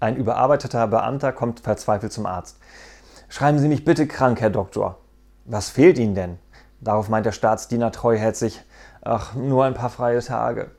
Ein überarbeiteter Beamter kommt verzweifelt zum Arzt. Schreiben Sie mich bitte krank, Herr Doktor. Was fehlt Ihnen denn? Darauf meint der Staatsdiener treuherzig, ach, nur ein paar freie Tage.